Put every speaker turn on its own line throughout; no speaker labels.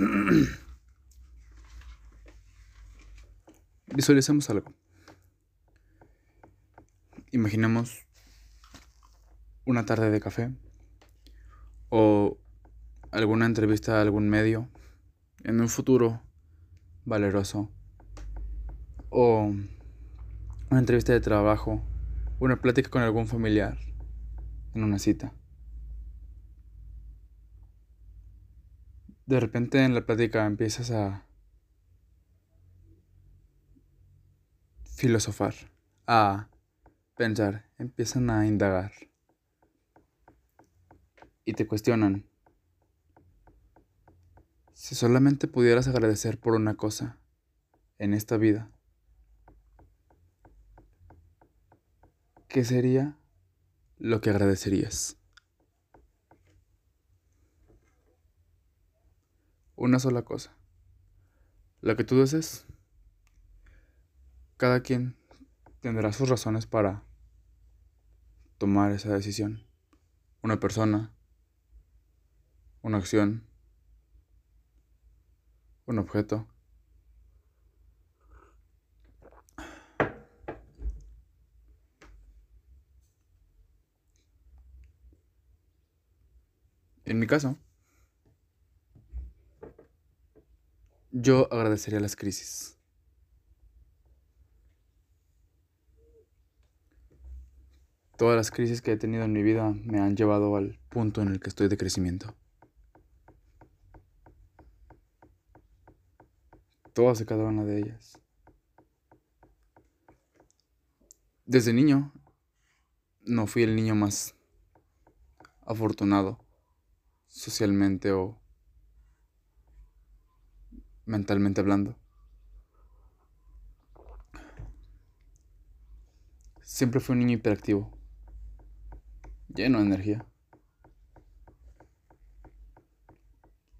Visualicemos algo. Imaginemos una tarde de café o alguna entrevista a algún medio en un futuro valeroso o una entrevista de trabajo, una plática con algún familiar en una cita. De repente en la plática empiezas a filosofar, a pensar, empiezan a indagar y te cuestionan. Si solamente pudieras agradecer por una cosa en esta vida, ¿qué sería lo que agradecerías? Una sola cosa. La que tú desees. Cada quien tendrá sus razones para tomar esa decisión. Una persona, una acción, un objeto. En mi caso, yo agradecería las crisis. Todas las crisis que he tenido en mi vida me han llevado al punto en el que estoy de crecimiento. Todas y cada una de ellas. Desde niño no fui el niño más afortunado socialmente o mentalmente hablando. Siempre fui un niño hiperactivo, lleno de energía.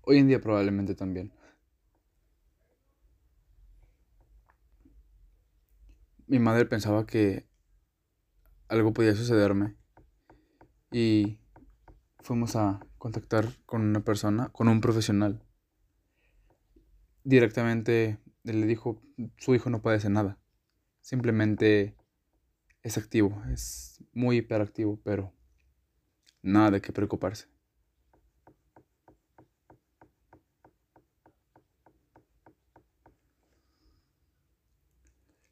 Hoy en día probablemente también. Mi madre pensaba que algo podía sucederme y fuimos a contactar con una persona, con un profesional. Directamente le dijo, su hijo no puede hacer nada. Simplemente es activo, es muy hiperactivo, pero nada de qué preocuparse.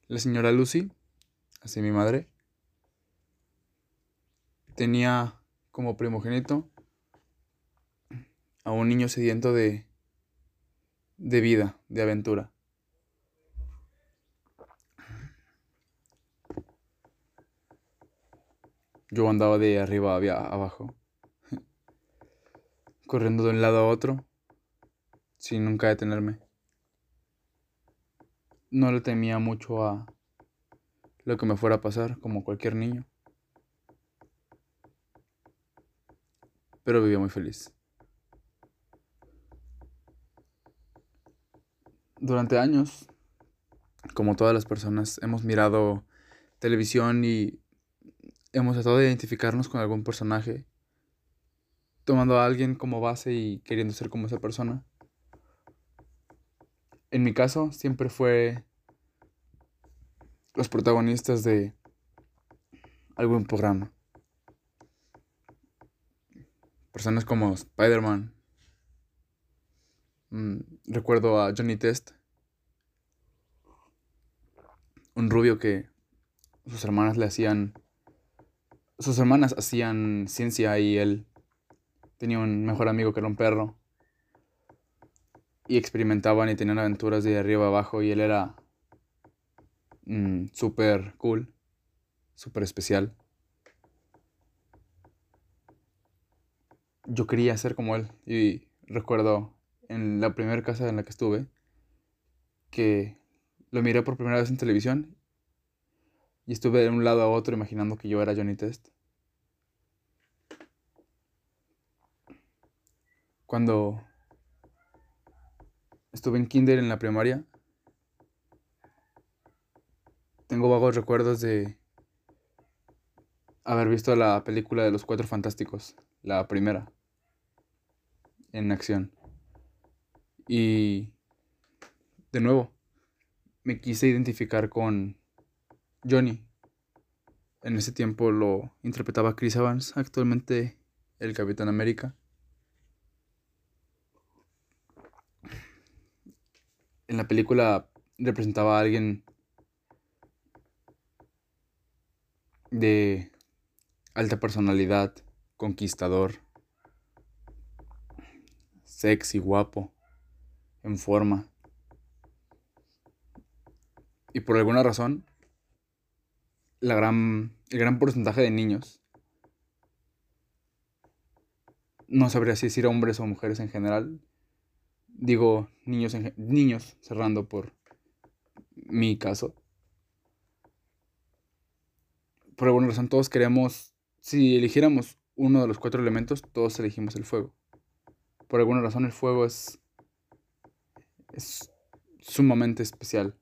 La señora Lucy, así mi madre, tenía como primogénito a un niño sediento de, de vida, de aventura. Yo andaba de arriba a abajo, corriendo de un lado a otro, sin nunca detenerme no le temía mucho a lo que me fuera a pasar, como cualquier niño. Pero vivía muy feliz. Durante años, como todas las personas, hemos mirado televisión y hemos tratado de identificarnos con algún personaje, tomando a alguien como base y queriendo ser como esa persona en mi caso siempre fue los protagonistas de algún programa. Personas como Spider-Man. Mm, recuerdo a Johnny Test. Un rubio que sus hermanas le hacían... Sus hermanas hacían ciencia y él tenía un mejor amigo que era un perro y experimentaban y tenían aventuras de arriba abajo y él era mm, súper cool, súper especial. Yo quería ser como él y recuerdo en la primera casa en la que estuve que lo miré por primera vez en televisión y estuve de un lado a otro imaginando que yo era Johnny Test. Cuando Estuve en kinder en la primaria. Tengo vagos recuerdos de haber visto la película de los Cuatro Fantásticos, la primera, en acción. Y de nuevo, me quise identificar con Johnny. En ese tiempo lo interpretaba Chris Evans, actualmente el Capitán América. En la película representaba a alguien de alta personalidad, conquistador, sexy, guapo, en forma. Y por alguna razón, la gran, el gran porcentaje de niños, no sabría si decir hombres o mujeres en general, digo niños, niños cerrando por mi caso. Por alguna razón todos queremos, si eligiéramos uno de los cuatro elementos, todos elegimos el fuego. Por alguna razón el fuego es, es sumamente especial.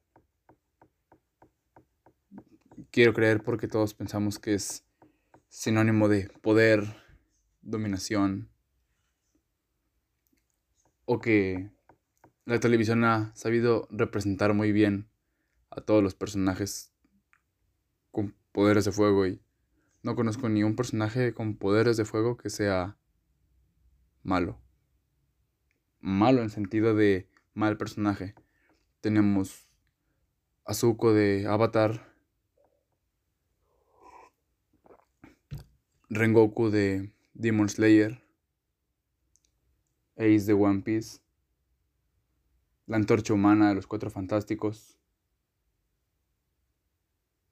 Quiero creer porque todos pensamos que es sinónimo de poder, dominación, o que la televisión ha sabido representar muy bien a todos los personajes con poderes de fuego y no conozco ni un personaje con poderes de fuego que sea malo. Malo en sentido de mal personaje. Tenemos a Zuko de Avatar, Rengoku de Demon Slayer, Ace de One Piece, la antorcha humana de los Cuatro Fantásticos.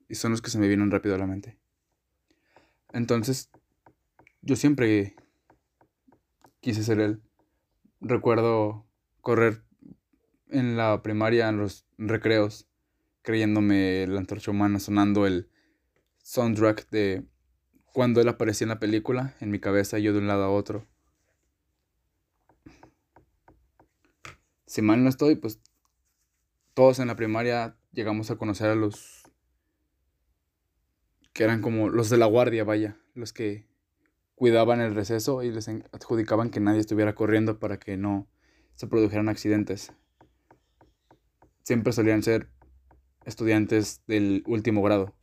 Y son los que se me vienen rápido a la mente. Entonces, yo siempre quise ser él. Recuerdo correr en la primaria, en los recreos, creyéndome la antorcha humana, sonando el soundtrack de cuando él aparecía en la película, en mi cabeza, yo de un lado a otro. si mal no estoy, pues todos en la primaria llegamos a conocer a los que eran como los de la guardia, vaya, los que cuidaban el receso y les adjudicaban que nadie estuviera corriendo para que no se produjeran accidentes. Siempre solían ser estudiantes del último grado.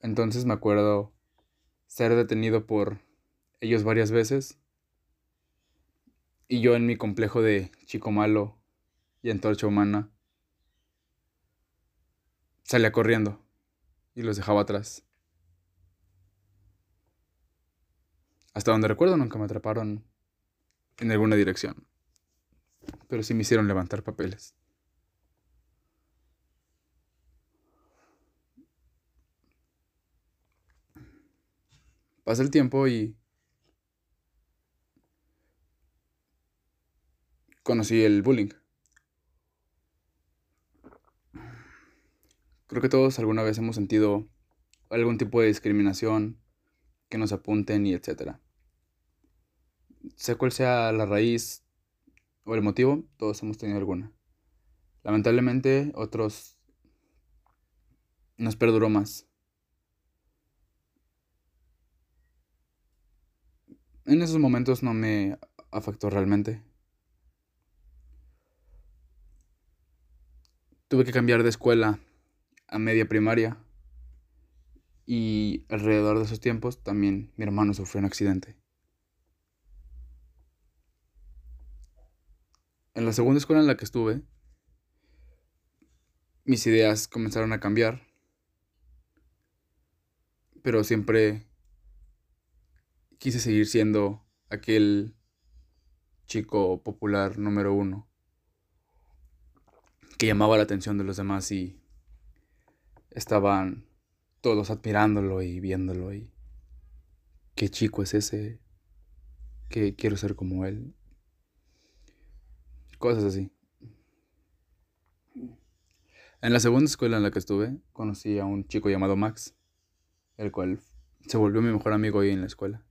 Entonces me acuerdo ser detenido por ellos varias veces y yo en mi complejo de chico malo y antorcha humana salía corriendo y los dejaba atrás. Hasta donde recuerdo nunca me atraparon en alguna dirección, pero sí me hicieron levantar papeles. Pasa el tiempo y conocí el bullying. Creo que todos alguna vez hemos sentido algún tipo de discriminación, que nos apunten y etcétera. Sea cual sea la raíz o el motivo, todos hemos tenido alguna. Lamentablemente, otros nos perduró más. En esos momentos no me afectó realmente. tuve que cambiar de escuela a media primaria. Y alrededor de esos tiempos también mi hermano sufrió un accidente. En la segunda escuela en la que estuve, mis ideas comenzaron a cambiar. Pero siempre quise seguir siendo aquel chico popular número uno que llamaba la atención de los demás y estaban todos admirándolo y viéndolo y qué chico es ese, que quiero ser como él. Cosas así. En la segunda escuela en la que estuve, conocí a un chico llamado Max, el cual se volvió mi mejor amigo hoy en la escuela.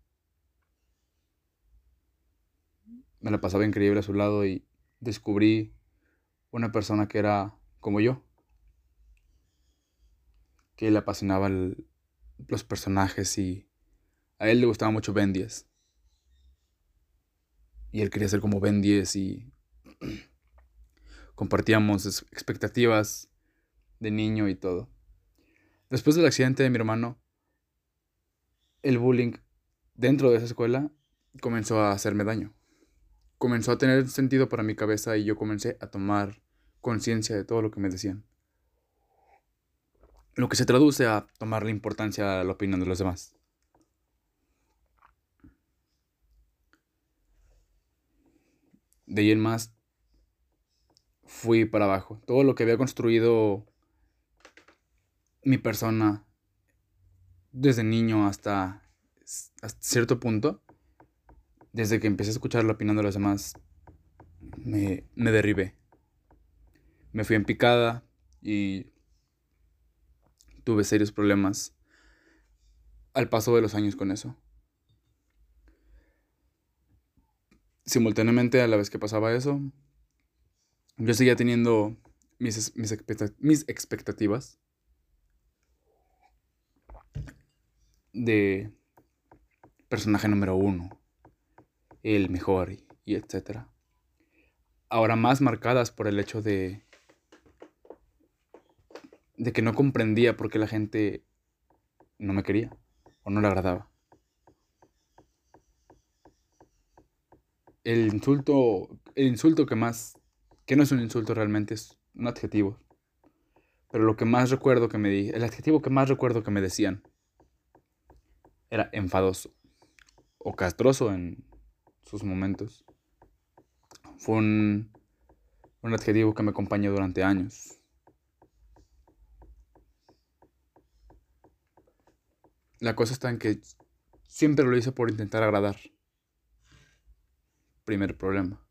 Me la pasaba increíble a su lado y descubrí una persona que era como yo, que le apasionaban los personajes y a él le gustaba mucho Ben 10. Y él quería ser como Ben 10 y compartíamos expectativas de niño y todo. Después del accidente de mi hermano, el bullying dentro de esa escuela comenzó a hacerme daño. Comenzó a tener sentido para mi cabeza y yo comencé a tomar conciencia de todo lo que me decían. Lo que se traduce a tomarle importancia a la opinión de los demás. De ahí en más, fui para abajo. Todo lo que había construido mi persona desde niño hasta, cierto punto, desde que empecé a escuchar la opinión de los demás, me, me derribé. Me fui en picada y tuve serios problemas al paso de los años con eso. Simultáneamente a la vez que pasaba eso, yo seguía teniendo mis, mis, mis expectativas de personaje número uno, el mejor y, y etcétera. Ahora más marcadas por el hecho de de que no comprendía por qué la gente no me quería o no le agradaba. El insulto, el insulto que más, que no es un insulto realmente, es un adjetivo. Pero lo que más recuerdo que me di, el adjetivo que más recuerdo que me decían era enfadoso o castroso en sus momentos. Fue un, un adjetivo que me acompañó durante años. La cosa está en que siempre lo hice por intentar agradar. Primer problema.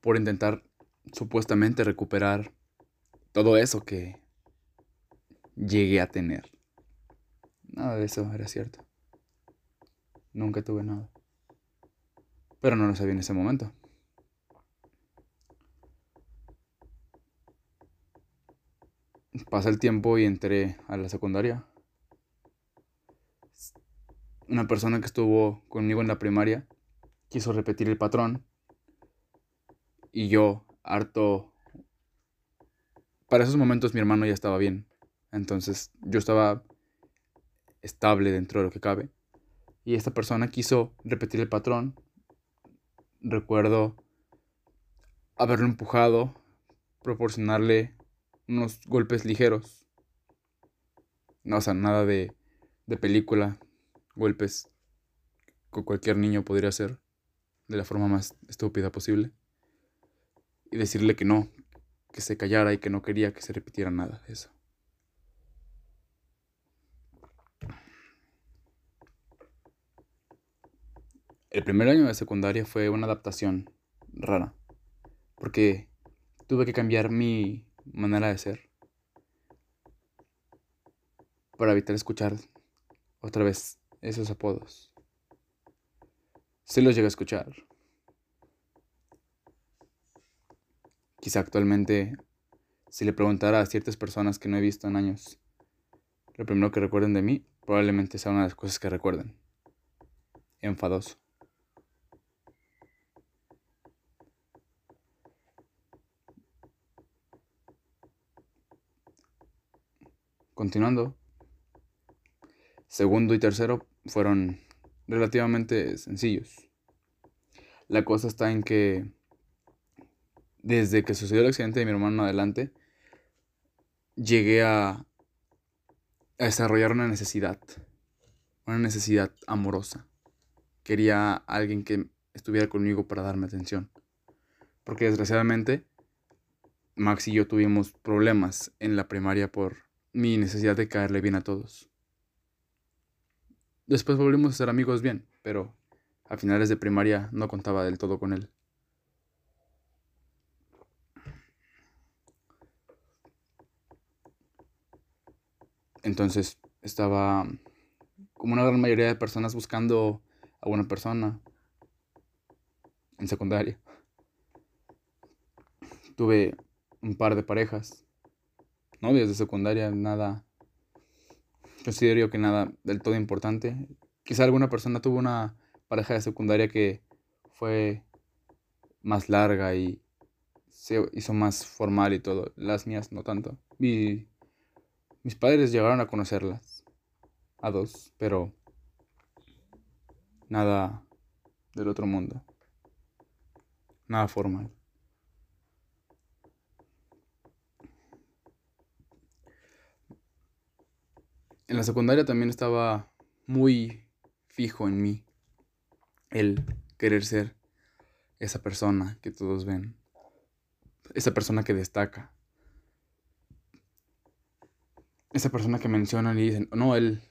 Por intentar supuestamente recuperar todo eso que llegué a tener. Nada de eso era cierto. Nunca tuve nada. Pero no lo sabía en ese momento. Pasa el tiempo y entré a la secundaria. Una persona que estuvo conmigo en la primaria quiso repetir el patrón. Y yo, harto... Para esos momentos mi hermano ya estaba bien. Entonces yo estaba estable dentro de lo que cabe. Y esta persona quiso repetir el patrón. Recuerdo haberlo empujado, proporcionarle unos golpes ligeros. No, o sea, nada de, de película. Golpes que cualquier niño podría hacer de la forma más estúpida posible. Y decirle que no, que se callara y que no quería que se repitiera nada de eso. El primer año de secundaria fue una adaptación rara, porque tuve que cambiar mi manera de ser para evitar escuchar otra vez esos apodos. Sí los llegué a escuchar. Quizá actualmente, si le preguntara a ciertas personas que no he visto en años, lo primero que recuerden de mí probablemente sea una de las cosas que recuerden. Enfadoso. Continuando, segundo y tercero fueron relativamente sencillos. La cosa está en que desde que sucedió el accidente de mi hermano adelante, llegué a, a desarrollar una necesidad, una necesidad amorosa. Quería alguien que estuviera conmigo para darme atención. Porque desgraciadamente Max y yo tuvimos problemas en la primaria por mi necesidad de caerle bien a todos. Después volvimos a ser amigos bien, pero a finales de primaria no contaba del todo con él. Entonces estaba como una gran mayoría de personas buscando a una persona en secundaria. Tuve un par de parejas novias de secundaria, nada, considero que nada del todo importante. Quizá alguna persona tuvo una pareja de secundaria que fue más larga y se hizo más formal y todo. Las mías no tanto. Y mis padres llegaron a conocerlas. A dos, pero nada del otro mundo. Nada formal. En la secundaria también estaba muy fijo en mí el querer ser esa persona que todos ven, esa persona que destaca, esa persona que mencionan y dicen, no, él,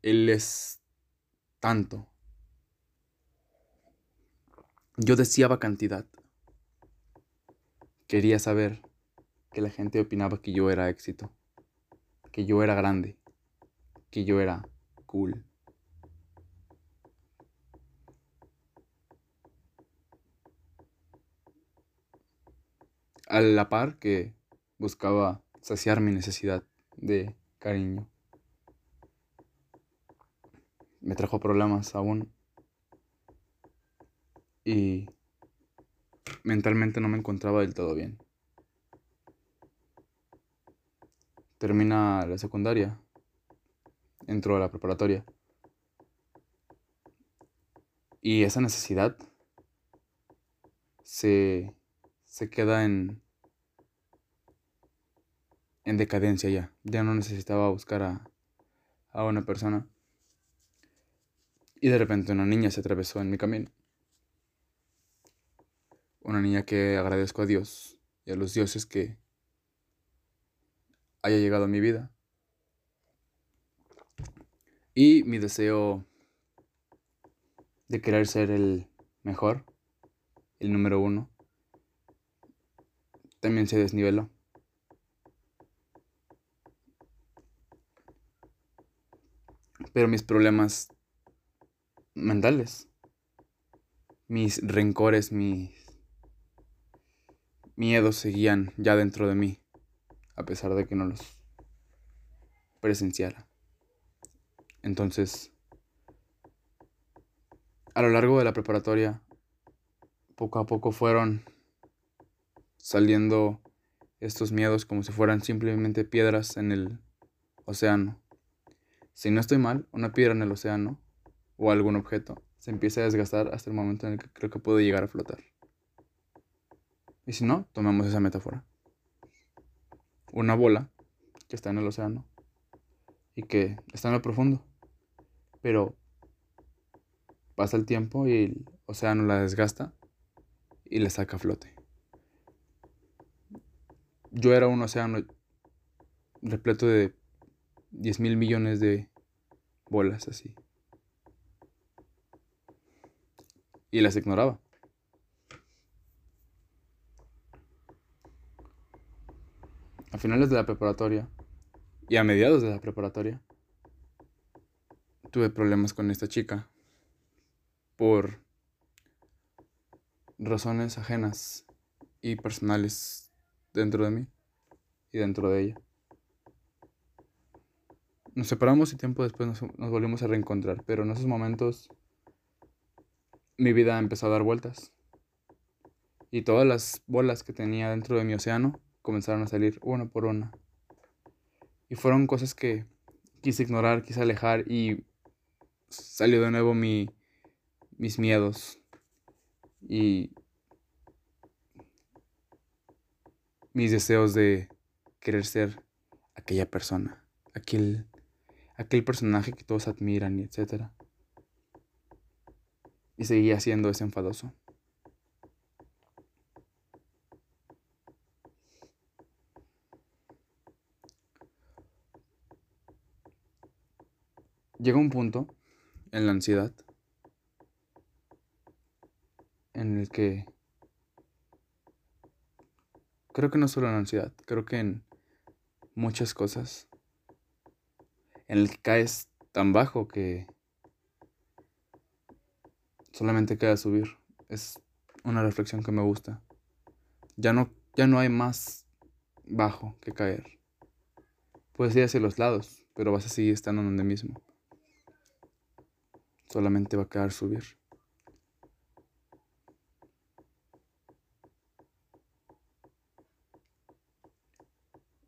él es tanto. Yo deseaba cantidad. Quería saber que la gente opinaba que yo era éxito, que yo era grande, que yo era cool. A la par que buscaba saciar mi necesidad de cariño. Me trajo problemas aún. Y mentalmente no me encontraba del todo bien. Termina la secundaria. Entro a la preparatoria. Y esa necesidad se, se queda en, en decadencia ya. Ya no necesitaba buscar a, a una persona. Y de repente una niña se atravesó en mi camino. Una niña que agradezco a Dios y a los dioses que haya llegado a mi vida. Y mi deseo de querer ser el mejor, el número uno, también se desniveló. Pero mis problemas mentales, mis rencores, mis miedos seguían ya dentro de mí, a pesar de que no los presenciara. Entonces, a lo largo de la preparatoria, poco a poco fueron saliendo estos miedos como si fueran simplemente piedras en el océano. Si no estoy mal, una piedra en el océano o algún objeto se empieza a desgastar hasta el momento en el que creo que puede llegar a flotar. Y si no, tomemos esa metáfora. Una bola que está en el océano y que está en lo profundo, pero pasa el tiempo y el océano la desgasta y la saca a flote. Yo era un océano repleto de 10 mil millones de bolas así. Y las ignoraba. A finales de la preparatoria y a mediados de la preparatoria tuve problemas con esta chica por razones ajenas y personales dentro de mí y dentro de ella. Nos separamos y tiempo después nos, volvimos a reencontrar, pero en esos momentos mi vida empezó a dar vueltas. Y todas las bolas que tenía dentro de mi océano comenzaron a salir una por una. Y fueron cosas que quise ignorar, quise alejar y salió de nuevo mi, mis miedos. Y mis deseos de querer ser aquella persona, aquel aquel personaje que todos admiran y etc. Y seguía siendo ese enfadoso. Llega un punto en la ansiedad en el que creo que no solo en la ansiedad, creo que en muchas cosas en el que caes tan bajo que solamente queda subir. Es una reflexión que me gusta. Ya no, ya no hay más bajo que caer. Puedes ir hacia los lados, pero vas a seguir estando donde mismo solamente va a quedar subir.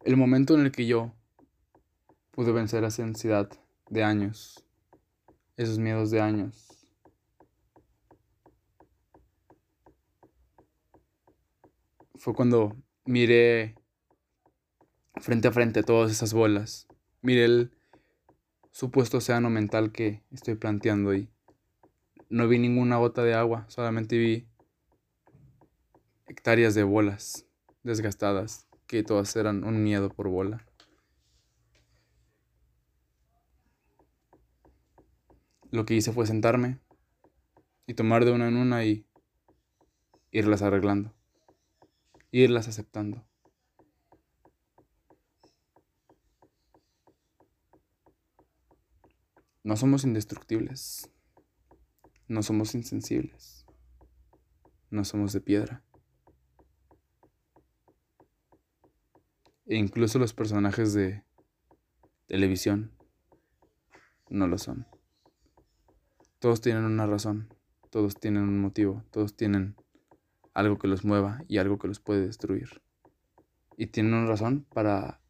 El momento en el que yo pude vencer esa ansiedad de años, esos miedos de años. Fue cuando miré frente a frente todas esas bolas. Miré el supuesto océano mental que estoy planteando y no vi ninguna gota de agua, solamente vi hectáreas de bolas desgastadas que todas eran un miedo por bola. Lo que hice fue sentarme y tomar de una en una y irlas arreglando, irlas aceptando. No somos indestructibles, no somos insensibles, no somos de piedra. E incluso los personajes de televisión no lo son. Todos tienen una razón, todos tienen un motivo, todos tienen algo que los mueva y algo que los puede destruir. Y tienen una razón para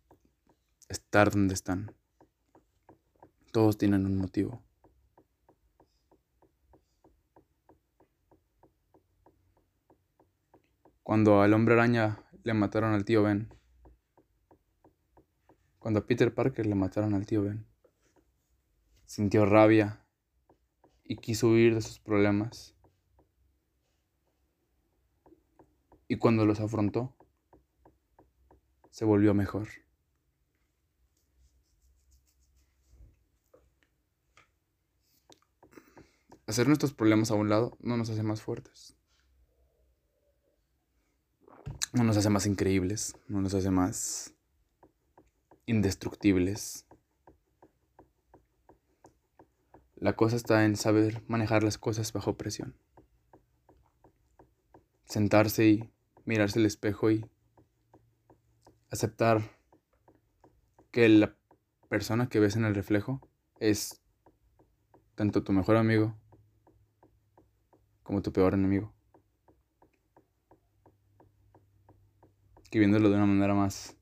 estar donde están. Todos tienen un motivo. Cuando al hombre araña le mataron al tío Ben, cuando a Peter Parker le mataron al tío Ben, sintió rabia y quiso huir de sus problemas. Y cuando los afrontó, se volvió mejor. Hacer nuestros problemas a un lado no nos hace más fuertes. No nos hace más increíbles, no nos hace más indestructibles. La cosa está en saber manejar las cosas bajo presión. Sentarse y mirarse el espejo y aceptar que la persona que ves en el reflejo es tanto tu mejor amigo como tu peor enemigo. Que viéndolo de una manera más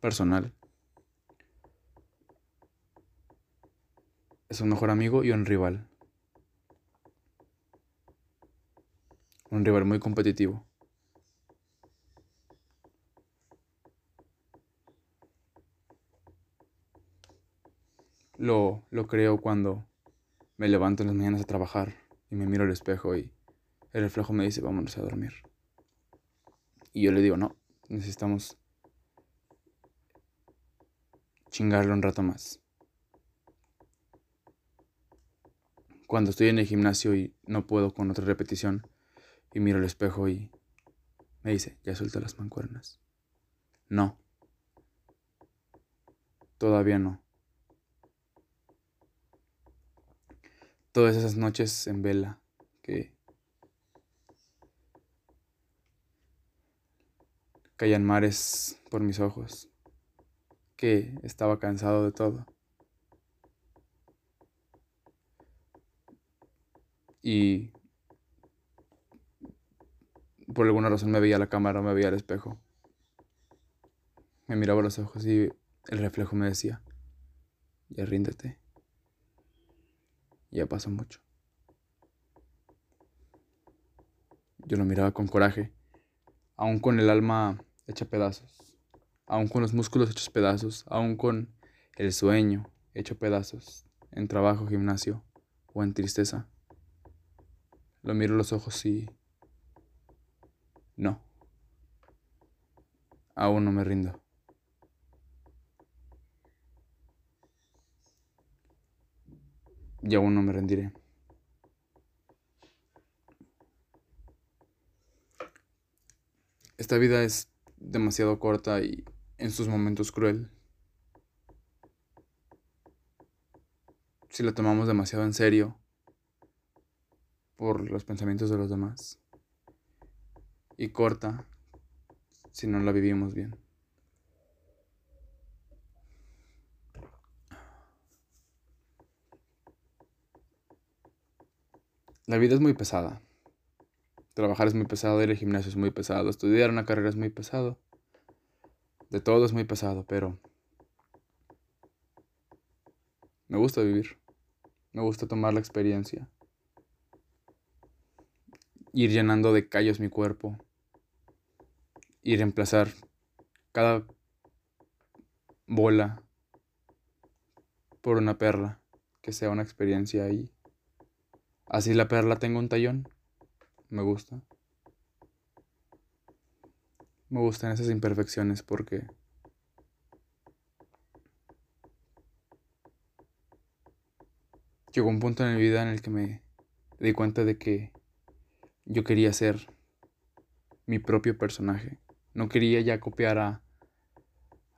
personal. Es un mejor amigo y un rival. Un rival muy competitivo. Lo, lo creo cuando me levanto en las mañanas a trabajar y me miro al espejo y el reflejo me dice vámonos a dormir. Y yo le digo, no, necesitamos chingarle un rato más. Cuando estoy en el gimnasio y no puedo con otra repetición y miro el espejo y me dice, ya suelta las mancuernas. No. Todavía no. Todas esas noches en vela que caían mares por mis ojos que estaba cansado de todo. Y por alguna razón me veía la cámara, me veía al espejo. Me miraba los ojos y el reflejo me decía, ya ríndete. Ya pasó mucho. Yo lo miraba con coraje, aún con el alma hecha pedazos aún con los músculos hechos pedazos, aún con el sueño hecho pedazos, en trabajo, gimnasio o en tristeza. Lo miro los ojos y... No. Aún no me rindo. Y aún no me rendiré. Esta vida es demasiado corta y en sus momentos cruel. Si la tomamos demasiado en serio por los pensamientos de los demás. Y corta si no la vivimos bien. La vida es muy pesada. Trabajar es muy pesado, ir al gimnasio es muy pesado, estudiar una carrera es muy pesado. De todo es muy pesado, pero me gusta vivir. Me gusta tomar la experiencia. Ir llenando de callos mi cuerpo. Y reemplazar cada bola por una perla que sea una experiencia ahí. Así la perla tenga un tallón. Me gusta. Me gustan esas imperfecciones porque llegó un punto en mi vida en el que me di cuenta de que yo quería ser mi propio personaje. No quería ya copiar a,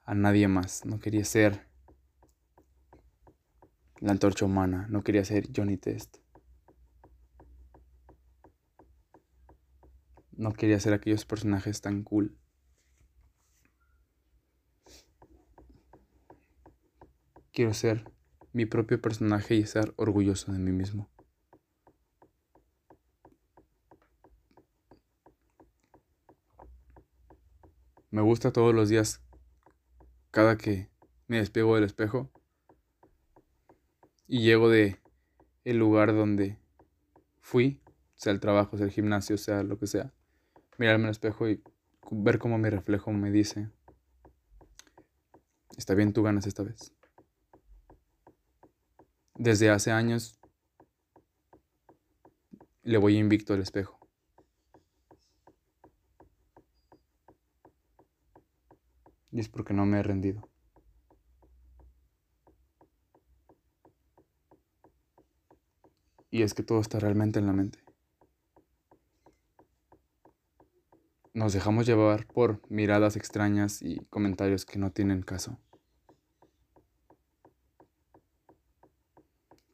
a nadie más. No quería ser la antorcha humana. No quería ser Johnny Test. No quería ser aquellos personajes tan cool. Quiero ser mi propio personaje y estar orgulloso de mí mismo. Me gusta todos los días, cada que me despego del espejo y llego de el lugar donde fui, sea el trabajo, sea el gimnasio, sea lo que sea, mirarme al espejo y ver cómo mi reflejo me dice, está bien, tú ganas esta vez desde hace años le voy invicto al espejo. Y es porque no me he rendido. Y es que todo está realmente en la mente. Nos dejamos llevar por miradas extrañas y comentarios que no tienen caso.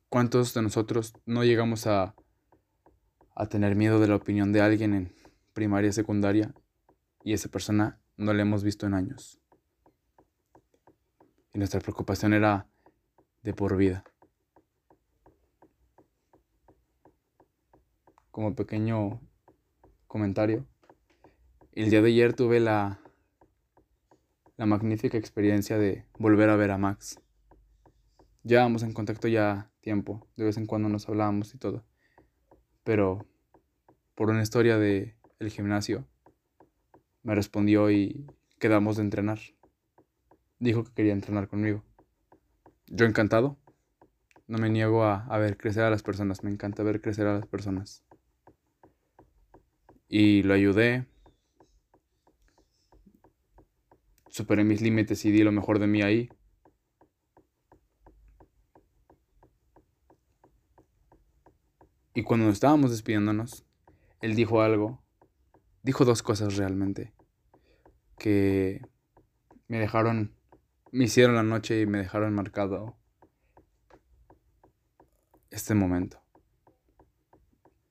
¿Cuántos de nosotros no llegamos a, a tener miedo de la opinión de alguien en primaria, secundaria y esa persona no la hemos visto en años? Y nuestra preocupación era de por vida. Como pequeño comentario, el día de ayer tuve la, la magnífica experiencia de volver a ver a Max. Llevábamos en contacto ya tiempo. De vez en cuando nos hablábamos y todo. Pero por una historia de el gimnasio me respondió y quedamos de entrenar. Dijo que quería entrenar conmigo. Yo encantado. No me niego a, a ver crecer a las personas. Me encanta ver crecer a las personas. Y lo ayudé. Superé mis límites y di lo mejor de mí ahí. Y cuando estábamos despidiéndonos, él dijo algo, dijo dos cosas realmente, que me dejaron, me hicieron la noche y me dejaron marcado este momento.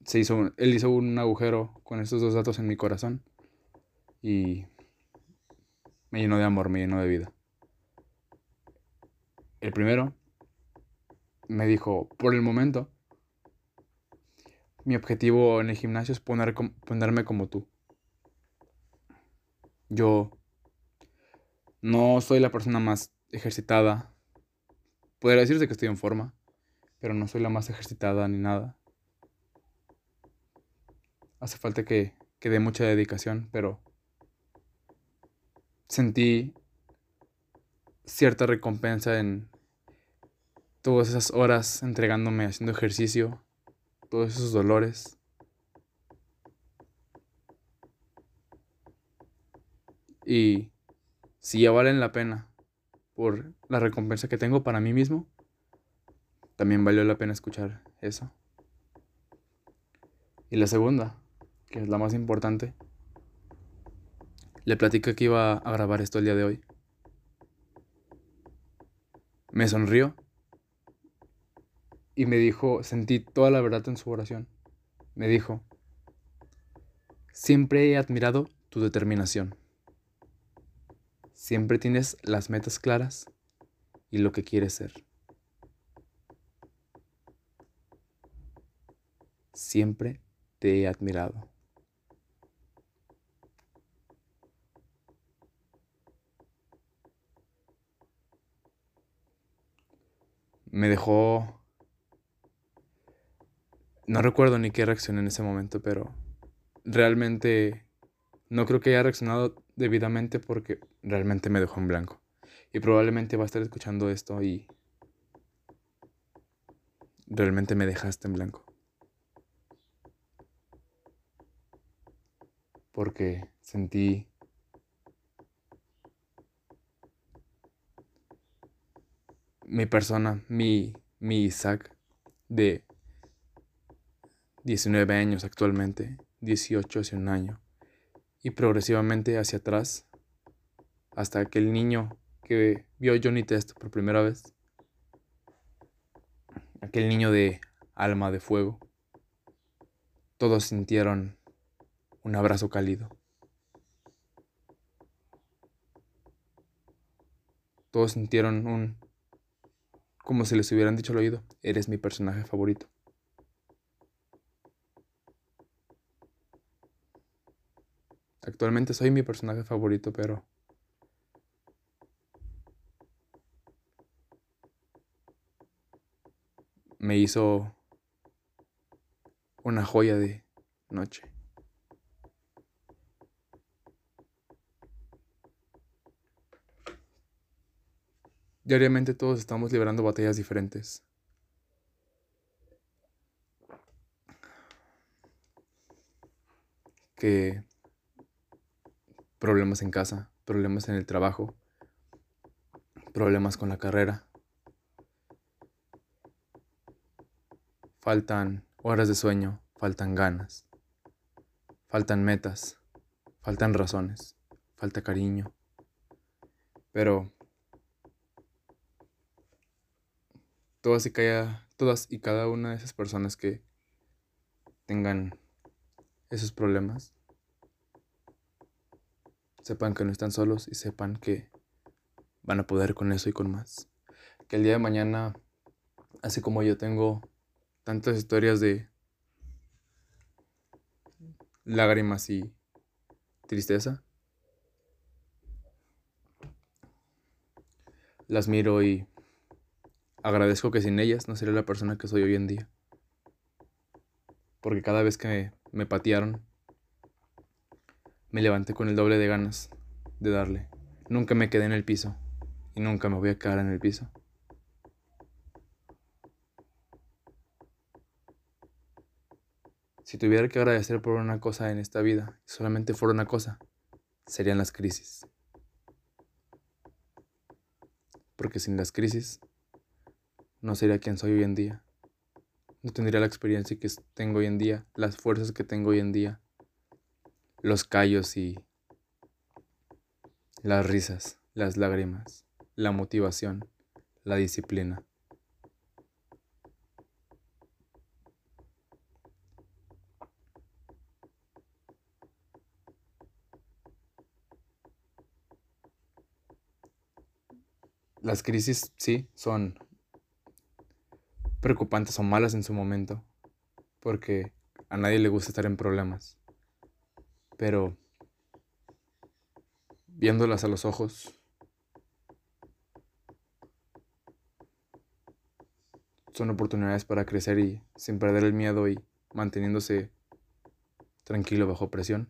Se hizo, él hizo un agujero con estos dos datos en mi corazón y me llenó de amor, me llenó de vida. El primero me dijo, por el momento, mi objetivo en el gimnasio es poner, ponerme como tú. Yo no soy la persona más ejercitada. Podría decirse que estoy en forma, pero no soy la más ejercitada ni nada. Hace falta que, que dé mucha dedicación, pero sentí cierta recompensa en todas esas horas entregándome haciendo ejercicio todos esos dolores. Y si ya valen la pena por la recompensa que tengo para mí mismo, también valió la pena escuchar eso. Y la segunda, que es la más importante, le platico que iba a grabar esto el día de hoy. Me sonrió y me dijo, sentí toda la verdad en su oración. Me dijo, siempre he admirado tu determinación. Siempre tienes las metas claras y lo que quieres ser. Siempre te he admirado. Me dejó... No recuerdo ni qué reaccioné en ese momento, pero realmente no creo que haya reaccionado debidamente porque realmente me dejó en blanco. Y probablemente va a estar escuchando esto y realmente me dejaste en blanco. Porque sentí mi persona, mi, mi Isaac de 19 años actualmente, 18 hace un año, y progresivamente hacia atrás, hasta aquel niño que vio Johnny Test por primera vez, aquel niño de alma de fuego, todos sintieron un abrazo cálido. Todos sintieron un como si les hubieran dicho al oído, eres mi personaje favorito. Actualmente soy mi personaje favorito, pero... Me hizo una joya de noche. Diariamente todos estamos librando batallas diferentes. Que problemas en casa, problemas en el trabajo, problemas con la carrera. Faltan horas de sueño, faltan ganas, faltan metas, faltan razones, falta cariño. Pero todas y cada, todas y cada una de esas personas que tengan esos problemas sepan que no están solos y sepan que van a poder con eso y con más. Que el día de mañana, así como yo tengo tantas historias de lágrimas y tristeza, las miro y agradezco que sin ellas no sería la persona que soy hoy en día. Porque cada vez que me, patearon, me levanté con el doble de ganas de darle. Nunca me quedé en el piso y nunca me voy a quedar en el piso. Si tuviera que agradecer por una cosa en esta vida, solamente fuera una cosa, serían las crisis. Porque sin las crisis no sería quien soy hoy en día. No tendría la experiencia que tengo hoy en día, las fuerzas que tengo hoy en día, los callos y las risas, las lágrimas, la motivación, la disciplina. Las crisis sí son preocupantes o malas en su momento, porque a nadie le gusta estar en problemas. Pero viéndolas a los ojos, son oportunidades para crecer y sin perder el miedo y manteniéndose tranquilo bajo presión,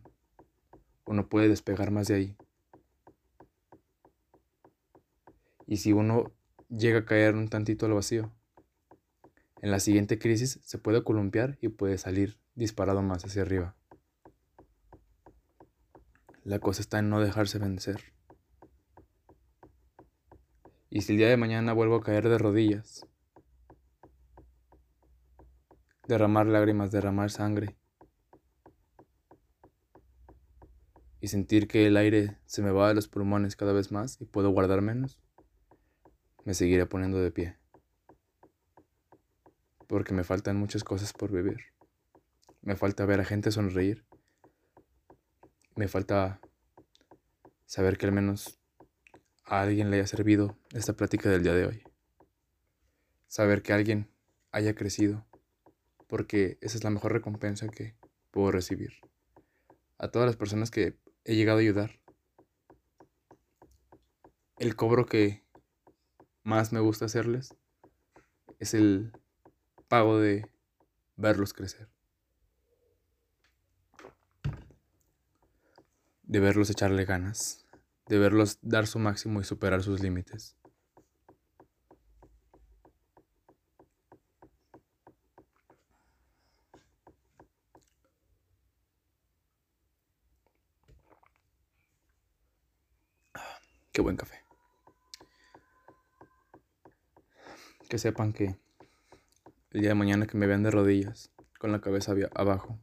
uno puede despegar más de ahí. Y si uno llega a caer un tantito al vacío, en la siguiente crisis se puede columpiar y puede salir disparado más hacia arriba. La cosa está en no dejarse vencer. Y si el día de mañana vuelvo a caer de rodillas, derramar lágrimas, derramar sangre, y sentir que el aire se me va de los pulmones cada vez más y puedo guardar menos, me seguiré poniendo de pie porque me faltan muchas cosas por vivir. Me falta ver a gente sonreír. Me falta saber que al menos a alguien le haya servido esta plática del día de hoy. Saber que alguien haya crecido, porque esa es la mejor recompensa que puedo recibir. A todas las personas que he llegado a ayudar, el cobro que más me gusta hacerles es el pago de verlos crecer. De verlos echarle ganas, de verlos dar su máximo y superar sus límites. Qué buen café. Que sepan que el día de mañana que me vean de rodillas, con la cabeza abajo,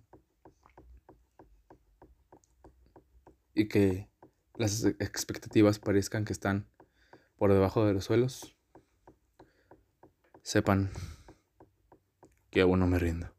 y que las expectativas parezcan que están por debajo de los suelos, sepan que aún no me rindo.